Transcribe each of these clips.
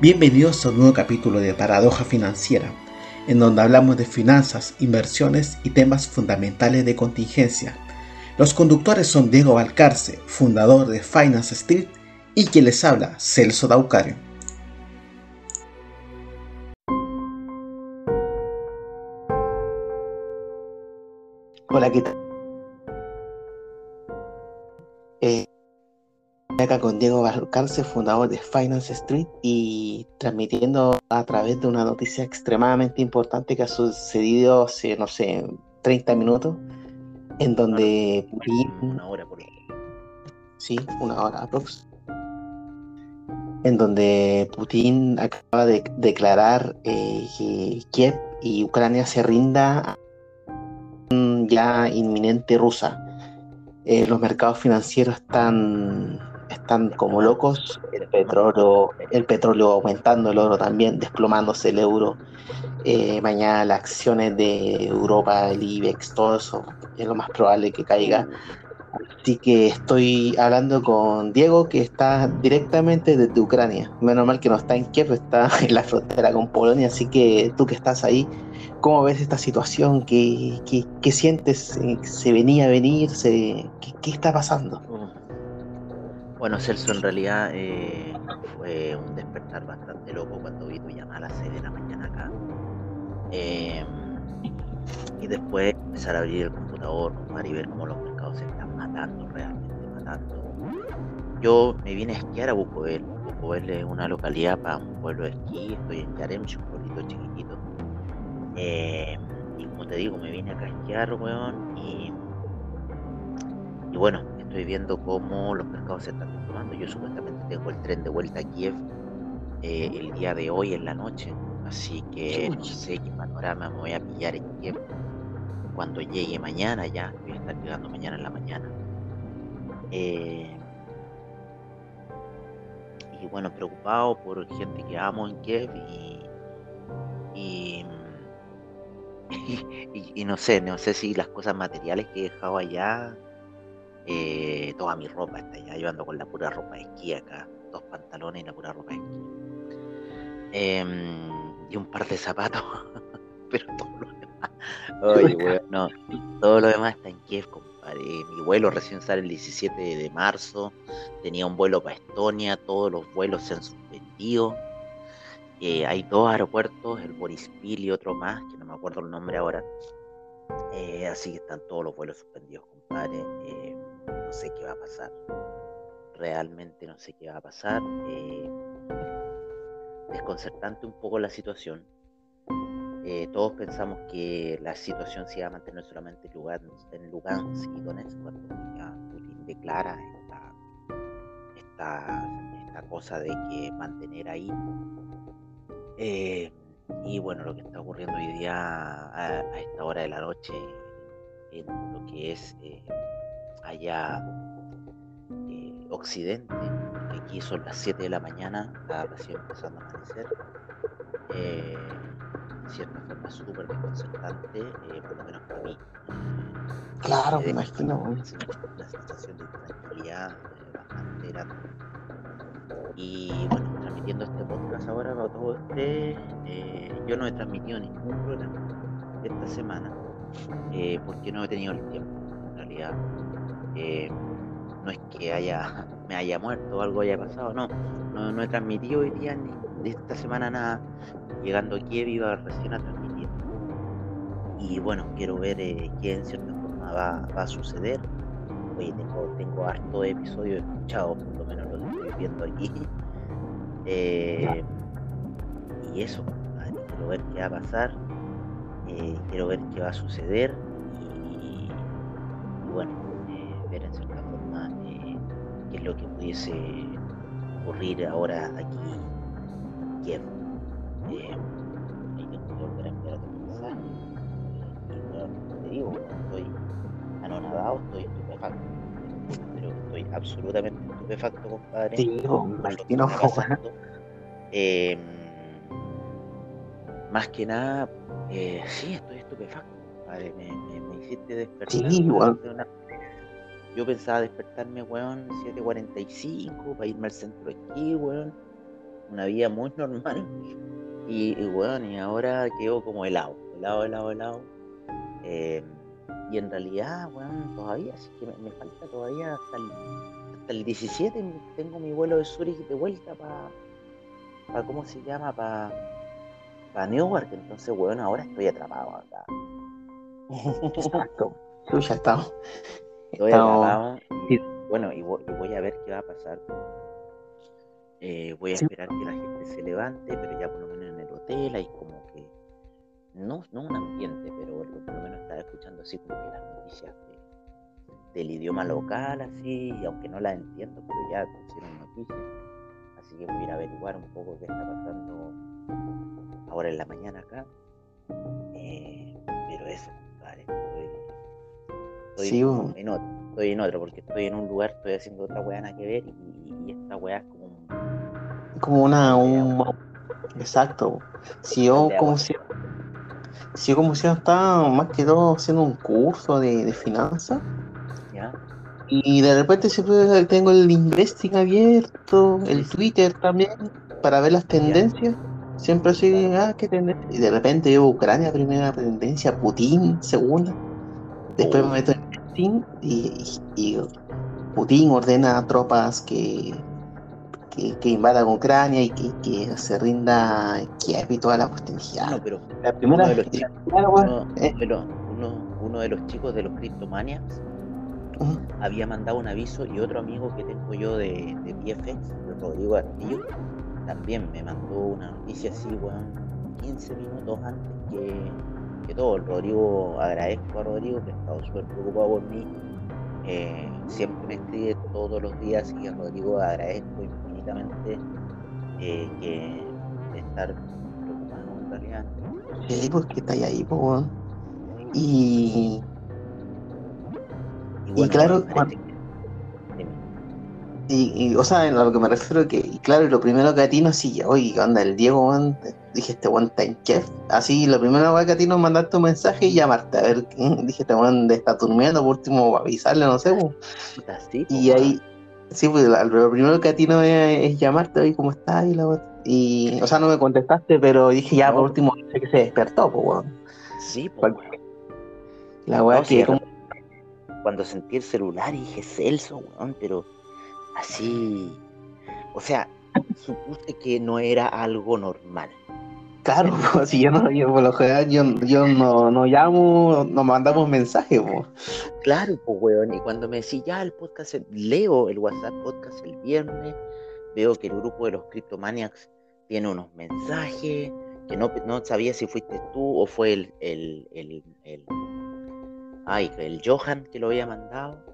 Bienvenidos a un nuevo capítulo de Paradoja Financiera, en donde hablamos de finanzas, inversiones y temas fundamentales de contingencia. Los conductores son Diego Valcarce, fundador de Finance Street, y quien les habla, Celso Daucario. Hola, ¿qué tal? Acá con Diego Valcarce, fundador de Finance Street y transmitiendo a través de una noticia extremadamente importante que ha sucedido hace, no sé, 30 minutos, en donde Putin... Una hora por Sí, una hora aprox. En donde Putin acaba de declarar eh, que Kiev y Ucrania se rinda ya inminente rusa. Eh, los mercados financieros están están como locos, el petróleo, el petróleo aumentando, el oro también, desplomándose el euro. Eh, mañana las acciones de Europa, el IBEX, todo eso es lo más probable que caiga. Así que estoy hablando con Diego, que está directamente desde Ucrania. Menos mal que no está en Kiev, está en la frontera con Polonia. Así que tú que estás ahí, ¿cómo ves esta situación? ¿Qué, qué, sientes? ¿Se venía a venir? ¿Se, qué, ¿Qué está pasando? Bueno, Celso, en realidad eh, fue un despertar bastante loco cuando vi tu llamada a las 6 de la mañana acá. Em, y después empezar a abrir el computador y ver cómo los mercados se están matando, realmente matando. Yo me vine a esquiar a Bukovel. Bukovel es una localidad para un pueblo de esquí. Estoy en Yaremch, un pueblito chiquitito. Em, y como te digo, me vine acá a esquiar, weón. Y, y bueno, estoy viendo cómo los mercados se están tomando. Yo supuestamente tengo el tren de vuelta a Kiev eh, el día de hoy en la noche, así que no sé qué panorama me voy a pillar en Kiev cuando llegue mañana ya. Voy a estar llegando mañana en la mañana. Eh, y bueno, preocupado por gente que amo en Kiev y, y, y, no sé, no sé si las cosas materiales que he dejado allá eh, toda mi ropa está ya, yo ando con la pura ropa de esquí acá, dos pantalones y la pura ropa de esquí. Em, y un par de zapatos, pero todo lo demás, oye, no, todo lo demás está en Kiev, compadre. Mi vuelo recién sale el 17 de marzo, tenía un vuelo para Estonia, todos los vuelos se han suspendido. Eh, hay dos aeropuertos, el Borispil y otro más, que no me acuerdo el nombre ahora. Eh, así que están todos los vuelos suspendidos, compadre no sé qué va a pasar. Realmente no sé qué va a pasar. Eh, desconcertante un poco la situación. Eh, todos pensamos que la situación se iba a mantener solamente en Lugansk, y Donetsk cuando Putin declara esta, esta, cosa de que mantener ahí. Eh, y bueno, lo que está ocurriendo hoy día a, esta hora de la noche en lo que es allá eh, occidente, aquí son las 7 de la mañana, está recién empezando a amanecer. Eh, de cierta forma súper desconcertante, eh, por lo menos para mí. Claro, me imagino. Una, sensación de tranquilidad bastante grande. Y bueno, transmitiendo este podcast ahora para todos ustedes, yo no he transmitido ningún programa esta semana porque no he tenido el tiempo, en realidad eh, no es que haya me haya muerto o algo haya pasado, no, no, he transmitido hoy día ni de esta semana nada. Llegando aquí iba recién a transmitir. Y bueno, quiero ver eh, qué en cierta forma va, a suceder. Oye, tengo, tengo harto episodios escuchados, por lo menos lo estoy viendo aquí. Eh, y eso, quiero ver qué va a pasar, quiero ver qué va a suceder. Qué es lo que pudiese ocurrir ahora aquí en Kiev. Eh, hay que volver a te digo, estoy anonadado, estoy estupefacto. Pero estoy absolutamente estupefacto, compadre. Sí, Martino, eh, más que nada, eh, sí, estoy estupefacto, compadre. Me, me, me hiciste despertar. Sí, igual. Una yo pensaba despertarme, weón, 7.45 para irme al centro de esquí, weón. una vida muy normal. Y, bueno, y ahora quedo como helado, helado, helado, helado. Eh, y en realidad, bueno, todavía, así que me, falta todavía hasta el, hasta el 17, tengo mi vuelo de Zurich de vuelta para, para ¿cómo se llama? Para para Newark. Entonces, bueno, ahora estoy atrapado acá. Exacto. Tú ya estamos. Estoy atrapado. Y, bueno, y voy, a ver qué va a pasar. Eh, voy a esperar que la gente se levante, pero ya por lo menos en el hotel hay como que. No, no un ambiente, pero por lo menos estaba escuchando así como que las noticias del idioma local, así, y aunque no las entiendo, pero ya pusieron noticias. Así que voy a ir a averiguar un poco qué está pasando ahora en la mañana acá. Eh, pero eso, vale, estoy, en otro, estoy en otro, porque estoy en un lugar, estoy haciendo otra weá nada que ver y, esta weá es como un... Como una... Un... Exacto. Si yo como si... Si yo como si estaba más que todo haciendo un curso de, de finanzas. Y de repente siempre tengo el Investing abierto, el Twitter también, para ver las tendencias. Siempre así, ah, qué tendencia. Y de repente veo Ucrania, primera tendencia, Putin, segunda. Después me meto en Putin y, Putin ordena a tropas que, que, invadan Ucrania y que, se rinda Kiev y toda la cuestión. No, pero la primera uno de los chicos, uno, eh. uno, de los chicos de los Cryptomaniacs había mandado un aviso y otro amigo que tengo yo de, de PFX, Rodrigo Artillo, también me mandó una noticia así, weón, 15 minutos antes que, todo. El Rodrigo, agradezco a Rodrigo que ha estado súper preocupado por mí. Eh, siempre me escribe todos los días y a Rodrigo agradezco infinitamente eh, que estar preocupado en realidad. Sí, pues que está ahí, pues, Y, y, claro, y, o sea, en lo que me refiero que, claro, lo primero que a ti no sí, oye, ¿qué onda? El Diego, dije, este está en chef. Así, lo primero que a ti no mandaste un mensaje y llamarte, a ver, dije, este weón está durmiendo, por último, avisarle, no sé, y ahí, sí, pues, lo primero que a ti no es llamarte, oye, ¿cómo estás? Y, la, y, o sea, no me contestaste, pero dije, ya, por último, sé que se despertó, pues, weón. Sí, pues. La weá que, Cuando sentí el celular y dije, Celso, weón, pero así, o sea, supuse que no era algo normal. Claro, pues, si yo no, yo, por lo general, yo, no, no, llamo, nos mandamos mensajes, pues. Claro, pues, weón, y cuando me decís, ya, el podcast, leo el WhatsApp podcast el viernes, veo que el grupo de los Cryptomaniacs tiene unos mensajes, que no, no sabía si fuiste tú o fue el, el, el, el, ay, el Johan que lo había mandado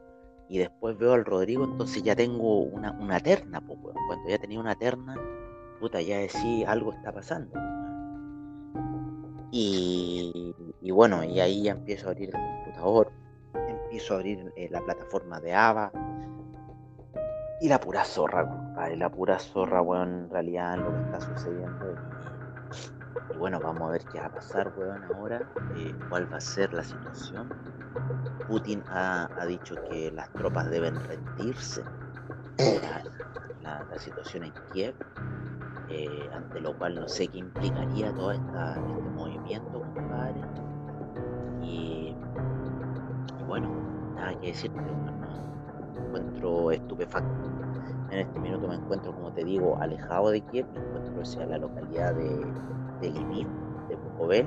y después veo al Rodrigo, entonces ya tengo una, una terna, pues, cuando ya tenía una terna, puta, ya decía algo está pasando. Y, y, bueno, y ahí ya empiezo a abrir el computador, empiezo a abrir eh, la plataforma de AVA, y la pura zorra, compadre, la pura zorra, weón, en realidad lo que está sucediendo. Y, bueno, vamos a ver qué va a pasar, weón, ahora, eh, cuál va a ser la situación. Putin ha, dicho que las tropas deben rendirse la, la, situación en Kiev, eh, ante lo cual no sé qué implicaría todo este movimiento, compadre. Y, bueno, nada que decir, me encuentro estupefacto. En este minuto me encuentro, como te digo, alejado de Kiev, me encuentro hacia la localidad de, de Lviv, de Bukovel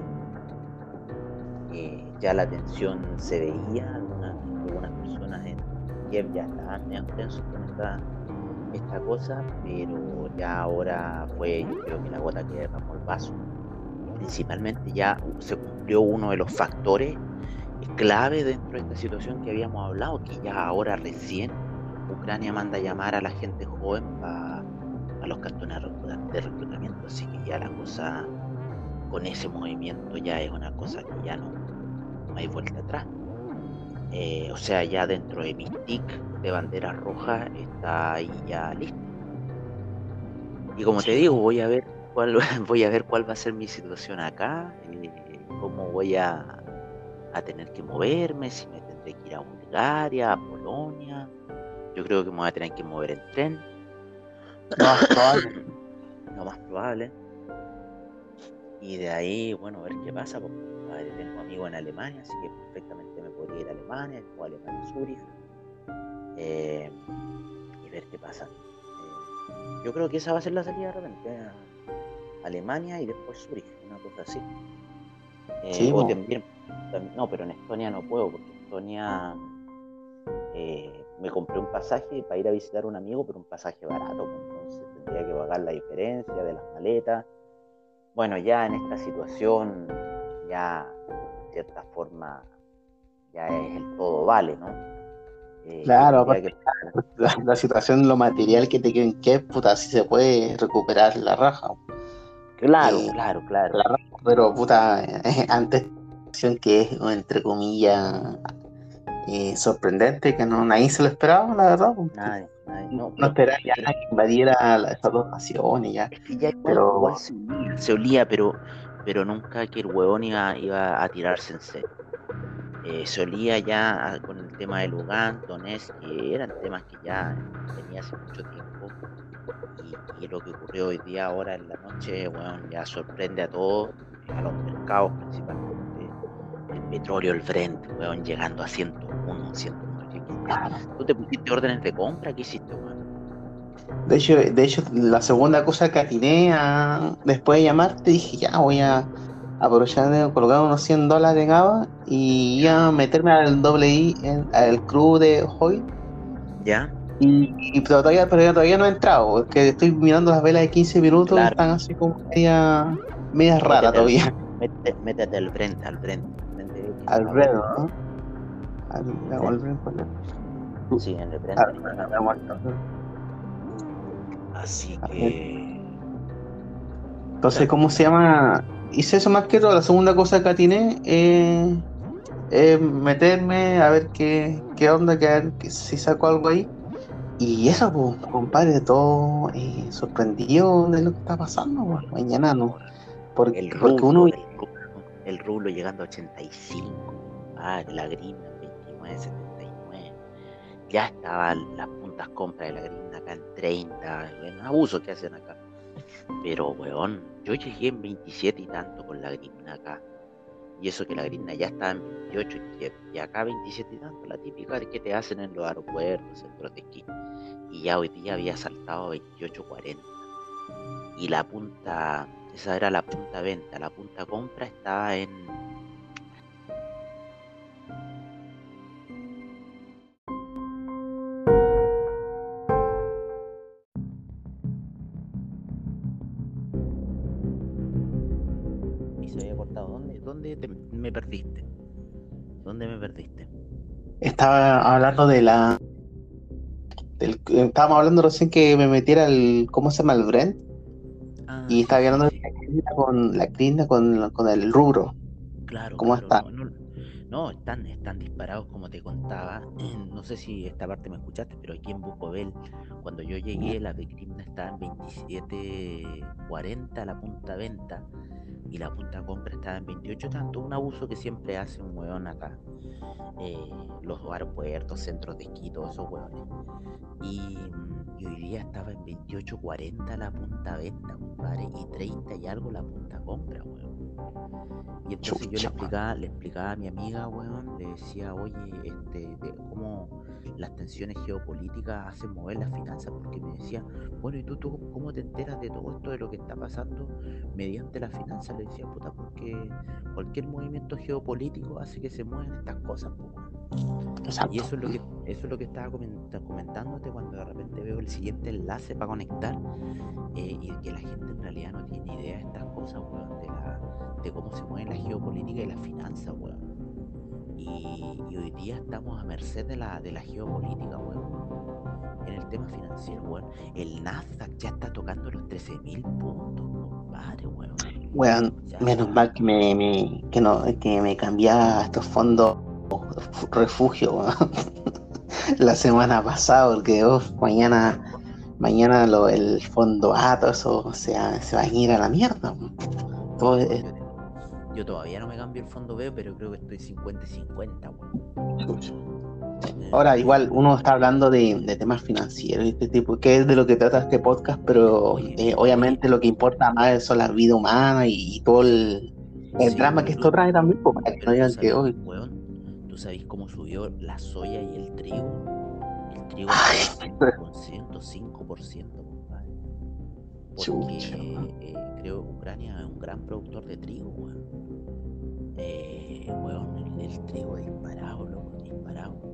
ya la tensión se veía, algunas, algunas personas en Kiev ya estaban tensos con esta, esta cosa, pero ya ahora fue, yo creo que la gota que derramó el vaso. Principalmente ya se cumplió uno de los factores clave dentro de esta situación que habíamos hablado, que ya ahora recién Ucrania manda a llamar a la gente joven para a los cantones de reclutamiento, así que ya la cosa con ese movimiento ya es una cosa que ya no, hay vuelta atrás. Eh, o sea, ya dentro de mi stick de bandera roja está ahí ya listo. Y como te digo, voy a ver cuál voy a ver cuál va a ser mi situación acá, eh, cómo voy a, a, tener que moverme, si me tendré que ir a Bulgaria, a Polonia. Yo creo que me voy a tener que mover en tren. No, más probable. Y de ahí, bueno, ver qué pasa, porque tengo amigos en Alemania, así que perfectamente me podría ir a Alemania, o a Alemania, Zurich, eh, y ver qué pasa. Eh, yo creo que esa va a ser la salida de repente, Alemania y después Zurich, una cosa así. Eh, o también, no, pero en Estonia no puedo, porque Estonia me compré un pasaje para ir a visitar a un amigo, pero un pasaje barato, pues, entonces tendría que pagar la diferencia de las maletas. Bueno, ya en esta situación, ya de cierta forma, ya es el todo vale, ¿no? Eh, claro, la, situación, lo material que te queden que puta, si se puede recuperar la raja. Claro, eh, claro, claro. pero puta, antes que es, entre comillas, eh, sorprendente, que no nadie se lo esperaba, la verdad. Nadie, no, esperaba ya que invadiera esas dos naciones ya. pero... se, olía, pero, pero nunca que el huevón iba, iba a tirarse en serio. Eh, se olía ya con el tema de Lugán, Donetsk, que eran temas que ya venía hace mucho tiempo. Y, lo que ocurrió hoy día, ahora en la noche, bueno, ya sorprende a todos, a los mercados principalmente petróleo, el Brent, weón, llegando a 101, 101. ¿Tú te pusiste órdenes de compra? ¿Qué hiciste, weón? De hecho, de hecho, la segunda cosa que atiné a, después de llamarte, dije, ya voy a aprovechar de colocar unos 100 dólares en ABA y ya meterme al doble I, al crew de Hoy. Ya. Y, pero, todavía, pero todavía no he entrado, porque estoy mirando las velas de 15 minutos, están así como media, media rara todavía. Métete, métete al Brent, al Brent. Alfredo, ¿no? Alfredo, Sí, en el Así que. Entonces, ¿cómo se llama? Hice eso más que todo. La segunda cosa que tiene eh, es meterme a ver qué, qué onda, que a ver si saco algo ahí. Y eso, pues, compadre, todo eh, sorprendido de lo que está pasando, pues, mañana no. Porque, el porque uno el rublo llegando a 85, ah, la grinda 29, 79. Ya estaban las puntas compras de la grinda acá en 30, en abuso que hacen acá. Pero, weón, yo llegué en 27 y tanto con la grinda acá. Y eso que la grinda ya estaba en 28 y acá 27 y tanto, la típica que te hacen en los aeropuertos, centros de esquí. Y ya hoy día había saltado a 28.40. Y la punta esa era la punta venta. La punta compra estaba en... ¿Dónde, dónde me perdiste? ¿Dónde me perdiste? Estaba hablando de la... estábamos hablando recién que me metiera el... ¿Cómo se llama el Brent? y está hablando la con la clínica con, con el rubro. Claro, ¿Cómo está? No, están, están disparados como te contaba. No sé si esta parte me escuchaste, pero aquí en Bucobel, cuando yo llegué, la Crina estaba en 27.40 la punta venta y la punta compra estaba en 28 tanto. Un abuso que siempre hace un hueón acá. Eh, los aeropuertos, centros de esquí, todos esos hueones. Y, hoy día estaba en 28.40 la punta venta, compadre, y 30 y algo la punta compra, hueón. Y entonces yo le explicaba, le explicaba a mi amiga, weón, le decía, oye, este, de cómo las tensiones geopolíticas hacen mover las finanzas, porque me decía, bueno, ¿y tú, tú cómo te enteras de todo esto, de lo que está pasando mediante las finanzas? Le decía, puta, porque cualquier movimiento geopolítico hace que se muevan estas cosas, pues, Y eso es lo que eso es lo que estaba comentándote cuando de repente veo el siguiente enlace para conectar eh, y que la gente en realidad no tiene idea de estas cosas, weón, de, la, de cómo se mueve la geopolítica y la finanzas, weón. Y, hoy día estamos a merced de la, de la geopolítica, weón. En el tema financiero, weón. El Nasdaq ya está tocando los 13.000 puntos, compadre, weón. Weón, menos mal que me, que no, que me cambiaba estos fondos refugio, weón. la semana pasada, porque oh, mañana, mañana lo, el fondo A, todo eso se, se va a ir a la mierda. Todo es, yo todavía no me cambio el fondo B, pero creo que estoy 50 y 50, Ahora, igual, uno está hablando de, temas financieros y este tipo, que es de lo que trata este podcast, pero eh, obviamente lo que importa más son la vida humana y, todo el, drama que esto trae también, pues, para que no digan que hoy. ¿Tú sabes cómo subió la soya y el trigo? El trigo con 105%, compadre. Porque eh, creo que Ucrania es un gran productor de trigo, weón. Eh, weón, el, trigo disparado, loco, disparado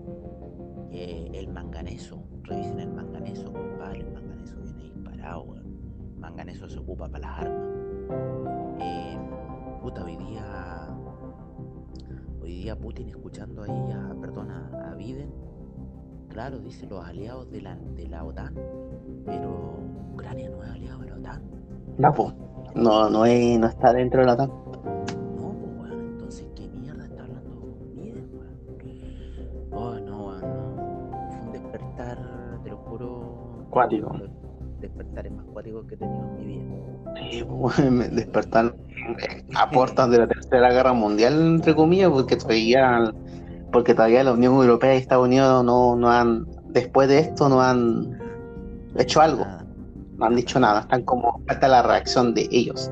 el manganeso, revisen el manganeso, compadre, el manganeso viene disparado, El manganeso se ocupa para las armas. Eh, puta, hoy día, hoy día Putin escuchando ahí a, perdona, a Biden, claro, dice los aliados de la, de la OTAN, pero Ucrania no es aliado de la OTAN. No, no, no, es, no está dentro de la OTAN. Cuático. Despertares más cuáticos que he tenido en mi vida. Sí, bueno, despertar aportan de la tercera guerra mundial, entre comillas, porque todavía, porque todavía la Unión Europea y Estados Unidos no, no han, después de esto, no han hecho algo. No han dicho nada, están como falta la reacción de ellos.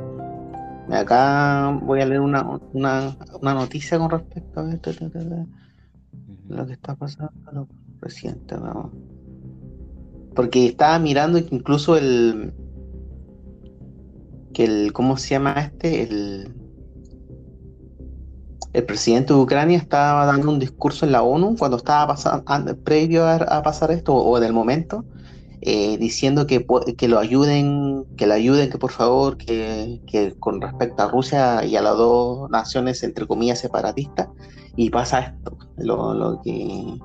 Acá voy a leer una, una, una noticia con respecto a esto, lo que está pasando lo reciente. ¿no? Porque estaba mirando que incluso el. que el. ¿Cómo se llama este? El. El presidente de Ucrania estaba dando un discurso en la ONU cuando estaba pasando, previo a, pasar esto, o en el momento, eh, diciendo que, que lo ayuden, que lo ayuden, que por favor, que, que, con respecto a Rusia y a las dos naciones, entre comillas, separatistas, y pasa esto, lo, lo que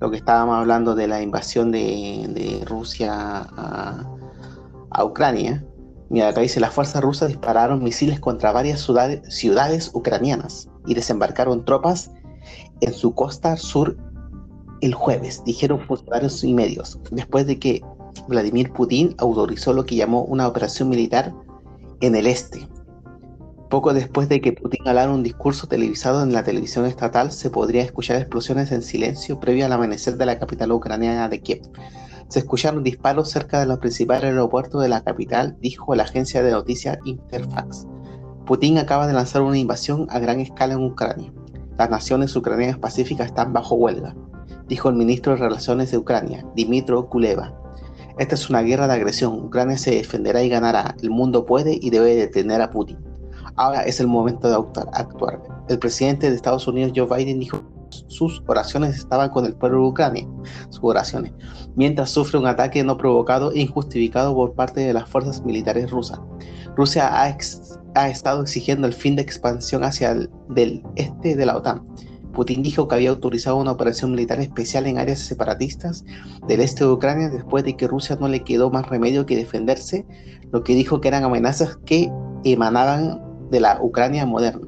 lo que estábamos hablando de la invasión de, Rusia a, Ucrania. Mira, acá dice, las fuerzas rusas dispararon misiles contra varias ciudades, ucranianas y desembarcaron tropas en su costa sur el jueves, dijeron funcionarios y medios, después de que Vladimir Putin autorizó lo que llamó una operación militar en el este, poco después de que Putin hablara un discurso televisado en la televisión estatal, se podría escuchar explosiones en silencio previo al amanecer de la capital ucraniana de Kiev. Se escucharon disparos cerca de los principales aeropuertos de la capital, dijo la agencia de noticias Interfax. Putin acaba de lanzar una invasión a gran escala en Ucrania. Las naciones ucranianas pacíficas están bajo huelga, dijo el ministro de Relaciones de Ucrania, Dimitro Kuleva. Esta es una guerra de agresión. Ucrania se defenderá y ganará. El mundo puede y debe detener a Putin. Ahora es el momento de actuar. El presidente de Estados Unidos, Joe Biden, dijo sus oraciones estaban con el pueblo de Ucrania, sus oraciones, mientras sufre un ataque no provocado e injustificado por parte de las fuerzas militares rusas. Rusia ha, estado exigiendo el fin de expansión hacia el del este de la OTAN. Putin dijo que había autorizado una operación militar especial en áreas separatistas del este de Ucrania después de que Rusia no le quedó más remedio que defenderse, lo que dijo que eran amenazas que emanaban de la Ucrania moderna.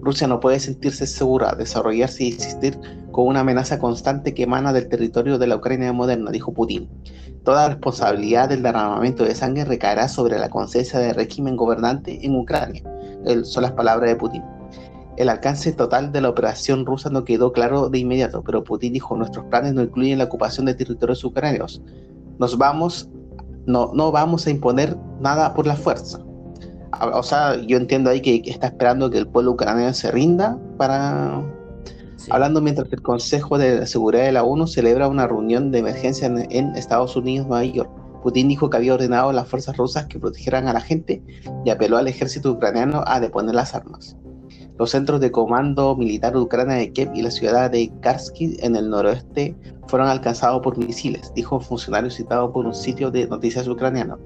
Rusia no puede sentirse segura, desarrollarse y existir con una amenaza constante que emana del territorio de la Ucrania moderna, dijo Putin. Toda responsabilidad del derramamiento de sangre recaerá sobre la conciencia del régimen gobernante en Ucrania. son las palabras de Putin. El alcance total de la operación rusa no quedó claro de inmediato, pero Putin dijo, nuestros planes no incluyen la ocupación de territorios ucranianos. Nos vamos, no, no vamos a imponer nada por la fuerza o sea, yo entiendo ahí que, está esperando que el pueblo ucraniano se rinda para... Hablando mientras el Consejo de Seguridad de la ONU celebra una reunión de emergencia en, Estados Unidos, Nueva York. Putin dijo que había ordenado a las fuerzas rusas que protegieran a la gente y apeló al ejército ucraniano a deponer las armas. Los centros de comando militar de Ucrania de Kiev y la ciudad de Karsky en el noroeste fueron alcanzados por misiles, dijo un funcionario citado por un sitio de noticias ucraniano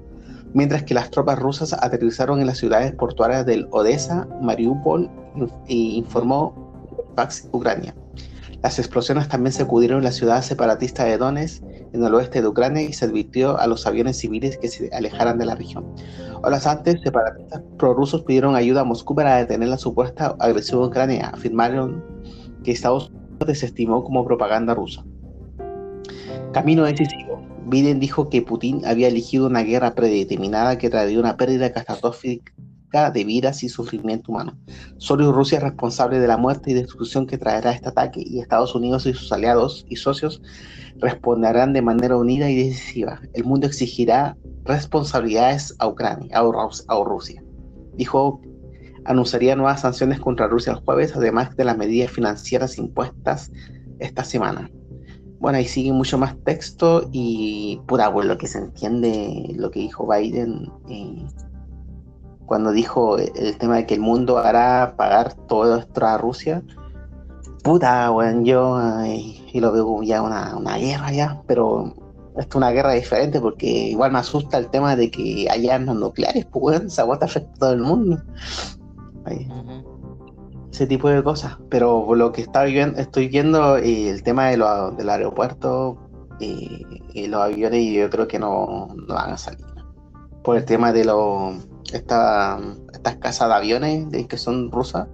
mientras que las tropas rusas aterrizaron en las ciudades portuarias del Odessa, Mariupol, y informó Pax Ucrania. Las explosiones también se acudieron en la ciudad separatista de Donetsk, en el oeste de Ucrania, y se advirtió a los aviones civiles que se alejaran de la región. Horas antes, separatistas prorrusos pidieron ayuda a Moscú para detener la supuesta agresión de Ucrania. Afirmaron que Estados Unidos desestimó como propaganda rusa. Camino decisivo. Biden dijo que Putin había elegido una guerra predeterminada que traería una pérdida dramática de vidas y sufrimiento humano. Solo Rusia es responsable de la muerte y destrucción que traerá este ataque y Estados Unidos y sus aliados y socios responderán de manera unida y decisiva. El mundo exigirá responsabilidades a Ucrania, a Rusia. Dijo anunciaría nuevas sanciones contra Rusia el jueves, además de las medidas financieras impuestas esta semana. Bueno, ahí sigue mucho más texto y pura, pues lo que se entiende, lo que dijo Biden eh, cuando dijo el tema de que el mundo hará pagar todo esto a Rusia. Puta, bueno, yo y lo veo como ya una, una guerra ya, pero esto es una guerra diferente porque igual me asusta el tema de que haya armas nucleares, pues bueno, esa afecta a todo el mundo. Ese tipo de cosas. Pero lo que está viendo, estoy viendo eh, el tema de lo, del aeropuerto y los aviones, y yo creo que no, van a salir. Por el tema de los esta, estas casas de aviones de, que son rusas.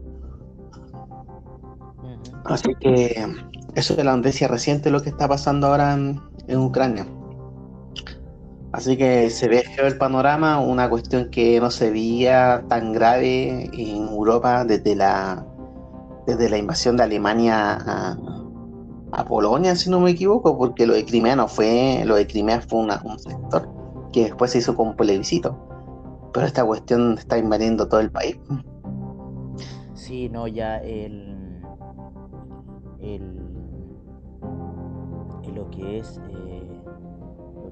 Así que eso es la noticia reciente lo que está pasando ahora en Ucrania. Así que se ve feo el panorama, una cuestión que no se veía tan grave en Europa desde la, desde la invasión de Alemania a, Polonia, si no me equivoco, porque lo de Crimea no fue, lo de Crimea fue un sector que después se hizo con plebiscito. Pero esta cuestión está invadiendo todo el país. Sí, no, ya el, el, lo que es eh,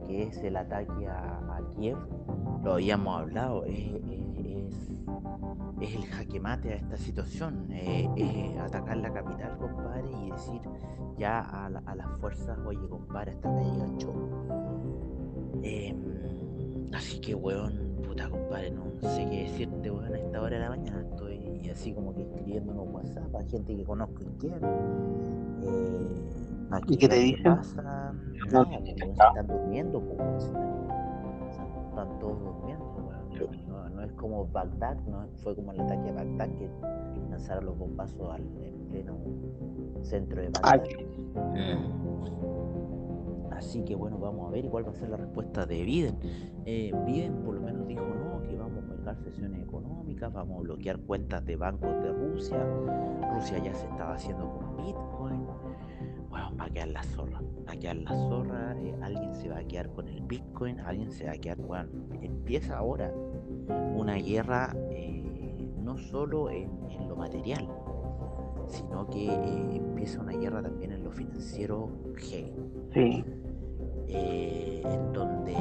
es el ataque a, Kiev, lo habíamos hablado, es, el jaque mate a esta situación, es atacar la capital, compadre, y decir ya a, las fuerzas, oye, compadre, hasta que llega el show. Em, así que, weón, puta, compadre, no sé qué decirte, weón, a esta hora de la mañana estoy así como que escribiendo en WhatsApp a gente que conozco y quiero. Eh, ¿Y qué te dicen? no, están durmiendo, están, todos durmiendo. Como Bagdad, no fue como el ataque a Bagdad que lanzaron los bombazos al pleno centro de Bagdad. Así que bueno, vamos a ver cuál va a ser la respuesta de Biden. Eh, Biden por lo menos dijo no, que vamos a colgar sesiones económicas, vamos a bloquear cuentas de bancos de Rusia. Rusia ya se estaba haciendo con Bitcoin va a quedar la zorra. Va a quedar la zorra, eh, alguien se va a quedar con el Bitcoin, alguien se va a quedar, bueno, empieza ahora una guerra eh, no solo en, lo material, sino que eh, empieza una guerra también en lo financiero G. Sí. en donde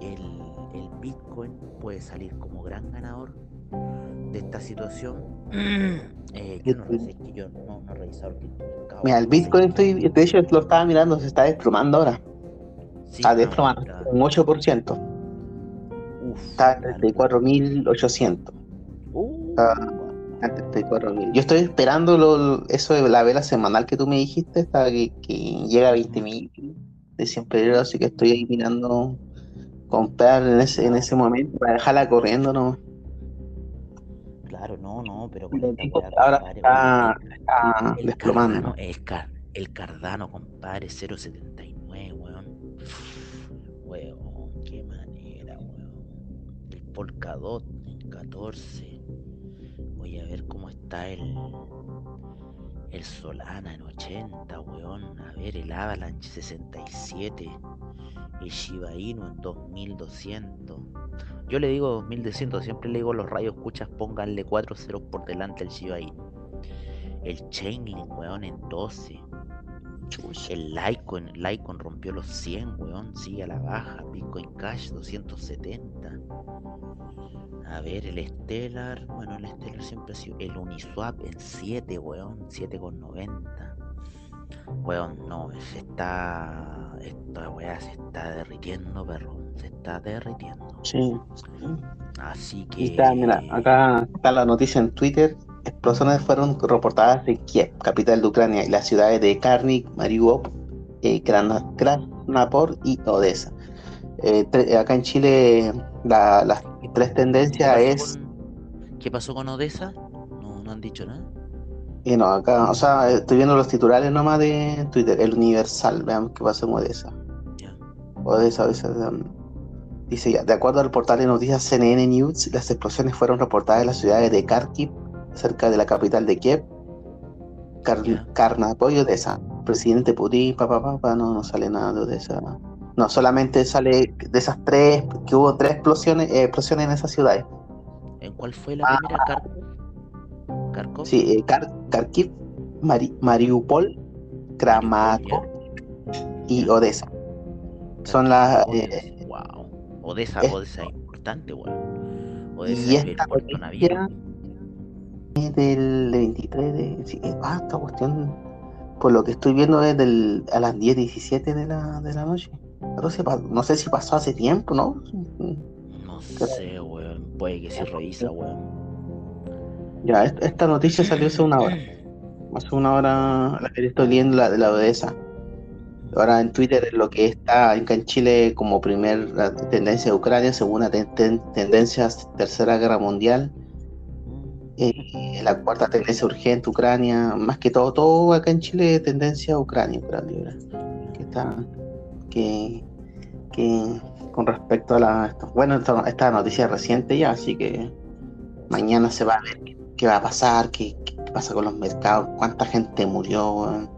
el, el Bitcoin puede salir como gran ganador de esta situación. Eh, yo no sé, que yo no, no he revisado el Mira, el Bitcoin, estoy, de hecho, lo estaba mirando, se está desplomando ahora. está desplomando, un 8%. Está en 34.800. Uh, está en 34.000. Yo estoy esperando lo, eso de la vela semanal que tú me dijiste, hasta que, que llega a 20.000 de 100 periodos, así que estoy ahí mirando comprar en ese, en ese momento para dejarla corriendo, ¿no? Claro, no, no, pero ahora está, el, desplomando. el, Cardano, compadre, 0.79, weón. Weón, Polkadot, 14. Voy a ver cómo está el, el Solana en 80, weón. A ver, el Avalanche 67. El Shiba Inu en 2200. Yo le digo 2200, siempre le digo los rayos escuchas, pónganle 4 ceros por delante al Shiba Inu. El Chainlink, weón, en 12. El Litecoin, Litecoin rompió los 100, weón, sigue a la baja. Bitcoin Cash 270. A ver, el Stellar, bueno, el Stellar siempre ha sido. El Uniswap en 7, weón, 7,90. Weón, no, se está. Esta weá se está derritiendo, perro. Se está derritiendo. Sí. Así que. Está, mira, acá está la noticia en Twitter. Explosiones fueron reportadas en Kiev, capital de Ucrania, y las ciudades de Karnik, Mariupol, eh, Krasnapor y Odessa. Eh, acá en Chile, la, las tres tendencias es. ¿Qué pasó con Odessa? No, no han dicho nada. Y no, acá, o sea, estoy viendo los titulares nomás de Twitter, el Universal, veamos qué pasó en Odessa. Odessa, Odessa, Dice ya, de acuerdo al portal de noticias CNN News, las explosiones fueron reportadas en las ciudades de Kharkiv, cerca de la capital de Kiev, apoyo de esa presidente Putin, papá, papá, no, no sale nada de esa. No, solamente sale de esas tres, que hubo tres explosiones, eh, explosiones en esas ciudades. ¿En cuál fue la primera? Ah. ¿Kharkov? Sí, eh, Kharkiv, Mariupol, Kramatorsk y Odessa. Son las. Eh, wow. Odessa, Odessa es importante, weón. Odessa y es esta del 23 de. Sí, ah, esta cuestión por lo que estoy viendo es del, a las 10.17 de la, de la noche. No sé si pasó hace tiempo, ¿no? No sé, weón. Puede que se revisa, weón. Ya, esta noticia salió hace una hora. Hace una hora la que estoy leyendo la de la Odessa. Ahora en Twitter lo que está acá en Chile como primer tendencia de Ucrania, segunda tendencia tercera guerra mundial eh, la cuarta tendencia urgente, Ucrania, más que todo, todo acá en Chile tendencia Ucrania, Ucrania, que está, que, que con respecto a la, bueno, esta, noticia reciente ya, así que mañana se va a ver qué, va a pasar, qué, pasa con los mercados, cuánta gente murió,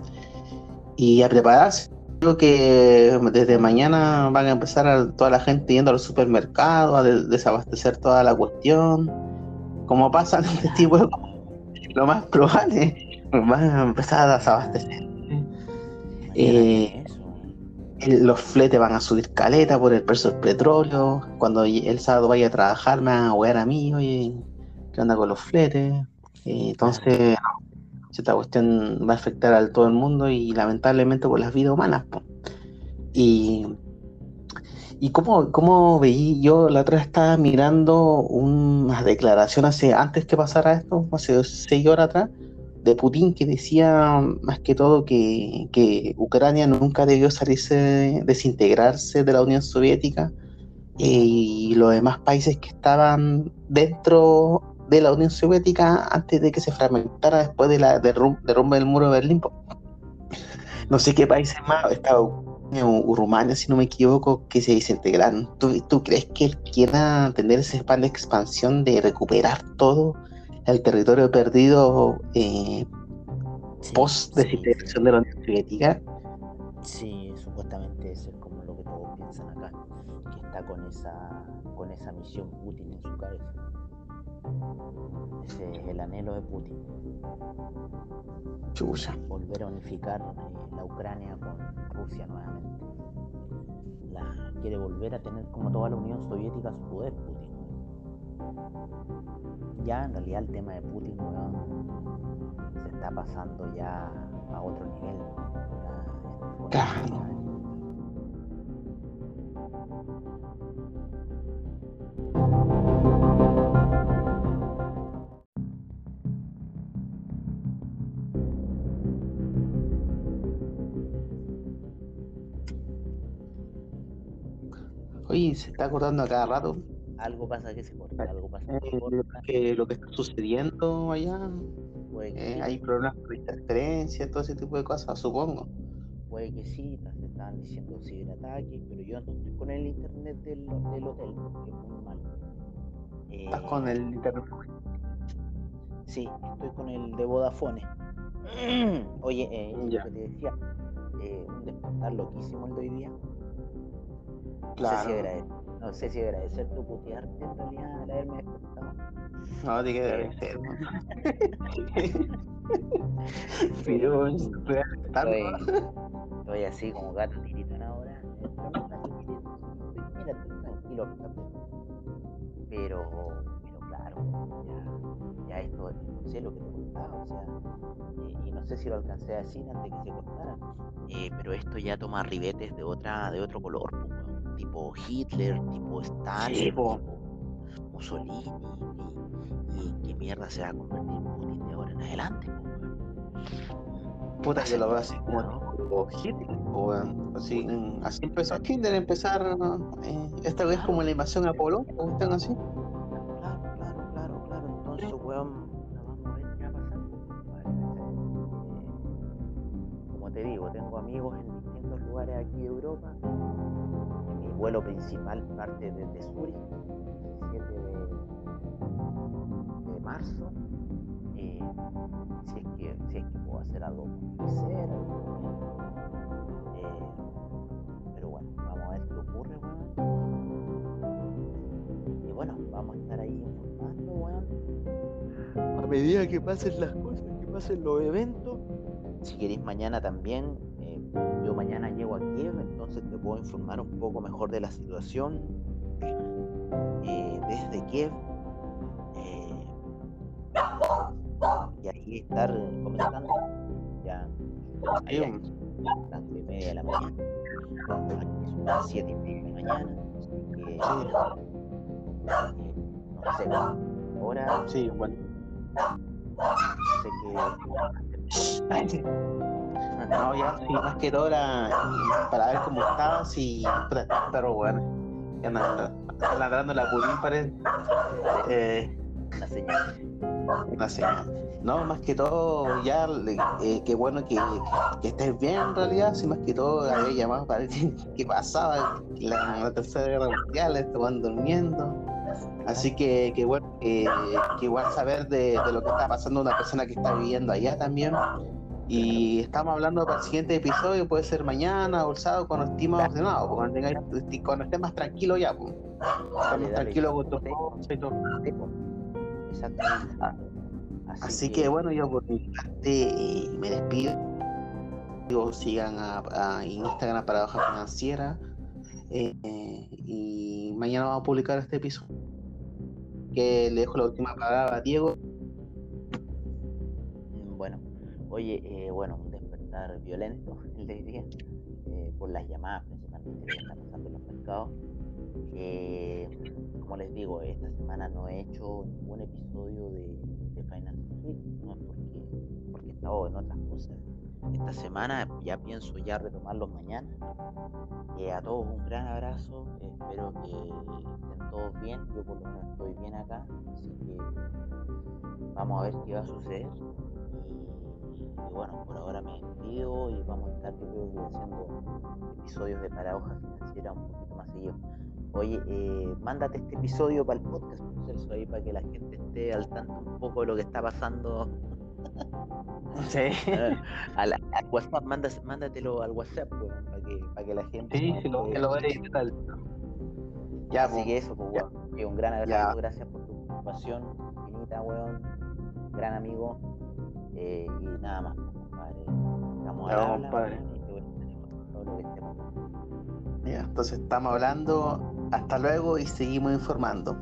y a prepararse. Creo que desde mañana van a empezar a, toda la gente yendo a los supermercados, a desabastecer toda la cuestión. Como pasa en este tipo de lo más probable, van a empezar a desabastecer. Eh, los fletes van a subir caleta por el precio del petróleo. Cuando el sábado vaya a trabajar, me van a jugar a mí, oye, ¿qué onda con los fletes? Entonces, esta cuestión va a afectar a todo el mundo y lamentablemente por las vidas humanas. Y ¿Y cómo, cómo veí? Yo la otra vez estaba mirando una declaración hace, antes que pasara esto, hace seis horas atrás, de Putin que decía más que todo que, Ucrania nunca debió salirse, desintegrarse de la Unión Soviética eh, y los demás países que estaban dentro de la Unión Soviética antes de que se fragmentara después de la derrumbe del muro de Berlín. No sé qué países más, estaba Rumania, si no me equivoco, que se desintegraron. ¿Tú, ¿Tú, crees que quiera tener ese plan de expansión de recuperar todo el territorio perdido eh, post desintegración de la Unión Soviética? Sí, supuestamente eso es como lo que todos piensan acá, que está con esa, con esa misión Putin en su cabeza. Ese es el anhelo de Putin. Volver a unificar eh, la Ucrania con Rusia nuevamente. La, quiere volver a tener como toda la Unión Soviética su poder Putin. Ya en realidad el tema de Putin se está pasando ya a otro nivel. se está acordando a cada rato. Algo pasa que se corta, algo pasa que se eh, corta. Que lo que está sucediendo allá, eh, hay problemas por interferencia, todo ese tipo de cosas, supongo. Puede que sí, se estaban diciendo ciberataques, pero yo no estoy con el internet del, del hotel, que es muy malo. ¿Estás con el internet? Sí, estoy con el de Vodafone. Oye, eh, ya. te decía, eh, un despertar loquísimo el de hoy día. Claro. No sé si agradecer, tu putearte en realidad al haberme despertado. No, tiene que agradecer, Pero estoy, estoy así como gato tiritón ahora. Mira, tranquilo. Pero, pero claro, ya, ya esto, no sé lo que te contaba, o sea, eh, y no sé si lo alcancé a decir antes que se cortara, eh, pero esto ya toma ribetes de otra, de otro color, pues, tipo Hitler, tipo Stalin, tipo Mussolini, y, qué mierda se va a convertir Putin de ahora en adelante. Puta que lo va así como Hitler, o, así, así empezó Hitler empezar eh, esta vez como la invasión a Polo, o están así. Claro, claro, claro, claro. Entonces, weón. Como te digo, tengo amigos en distintos lugares aquí de Europa vuelo principal parte desde Zurich, 17 de, marzo. Eh, si, es que, si es que puedo hacer algo con eh, pero bueno, vamos a ver qué ocurre, Y bueno, vamos a estar ahí informando, weón. A medida que pasen las cosas, que pasen los eventos. Si queréis mañana también, yo mañana llego a Kiev, entonces te puedo informar un poco mejor de la situación eh, desde Kiev. Eh, y ahí estar comentando ya a las y media de la mañana. Son las siete y media de la mañana. Así que, eh, no sé, ahora. Sí, bueno. Sé que. No, ya, sí, más que todo era para ver cómo estabas y. Pero bueno, ya nada, ladrando la pulín parece. Eh, una señal. Una señal. No, más que todo, ya, eh, qué bueno que, que, estés bien en realidad, sí, más que todo había llamado para ver qué, pasaba, la, la, tercera guerra mundial, estaban durmiendo. Así que, qué bueno, que igual saber de, de, lo que está pasando una persona que está viviendo allá también, y estamos hablando para el siguiente episodio, puede ser mañana o el sábado cuando estemos ordenados, cuando, cuando estés más tranquilo ya, pues. Estamos tranquilos con tu y todo. Exactamente. Ah, así, que... bueno, yo por mi parte eh, me despido. Sigan a, a Instagram Paradoja Financiera. Eh, y mañana vamos a publicar este episodio. Que le dejo la última palabra a Diego. Oye, eh, bueno, un despertar violento el día, eh, por las llamadas principalmente que están pasando en los mercados. Eh, como les digo, esta semana no he hecho ningún episodio de, de Finance Street, no porque, porque he estado en otras cosas. Esta semana ya pienso ya retomarlos mañana. a todos un gran abrazo, espero que estén todos bien, yo por lo menos estoy bien acá, así que vamos a ver qué va a suceder. Y bueno, por ahora me despido y vamos a estar, yo creo haciendo episodios de Paradoja Financiera un poquito más seguido. Oye, eh, mándate este episodio para el podcast, Celso, ahí para que la gente esté al tanto un poco de lo que está pasando. Sí. al, WhatsApp, mándatelo al WhatsApp, para, que, para que la gente. Sí, sí, lo, que lo vea y tal. Ya, Así que eso, pues, un gran abrazo, gracias por tu preocupación infinita, weón. Gran amigo eh, y nada más, compadre. Estamos a compadre. Ya, entonces estamos hablando. Hasta luego y seguimos informando.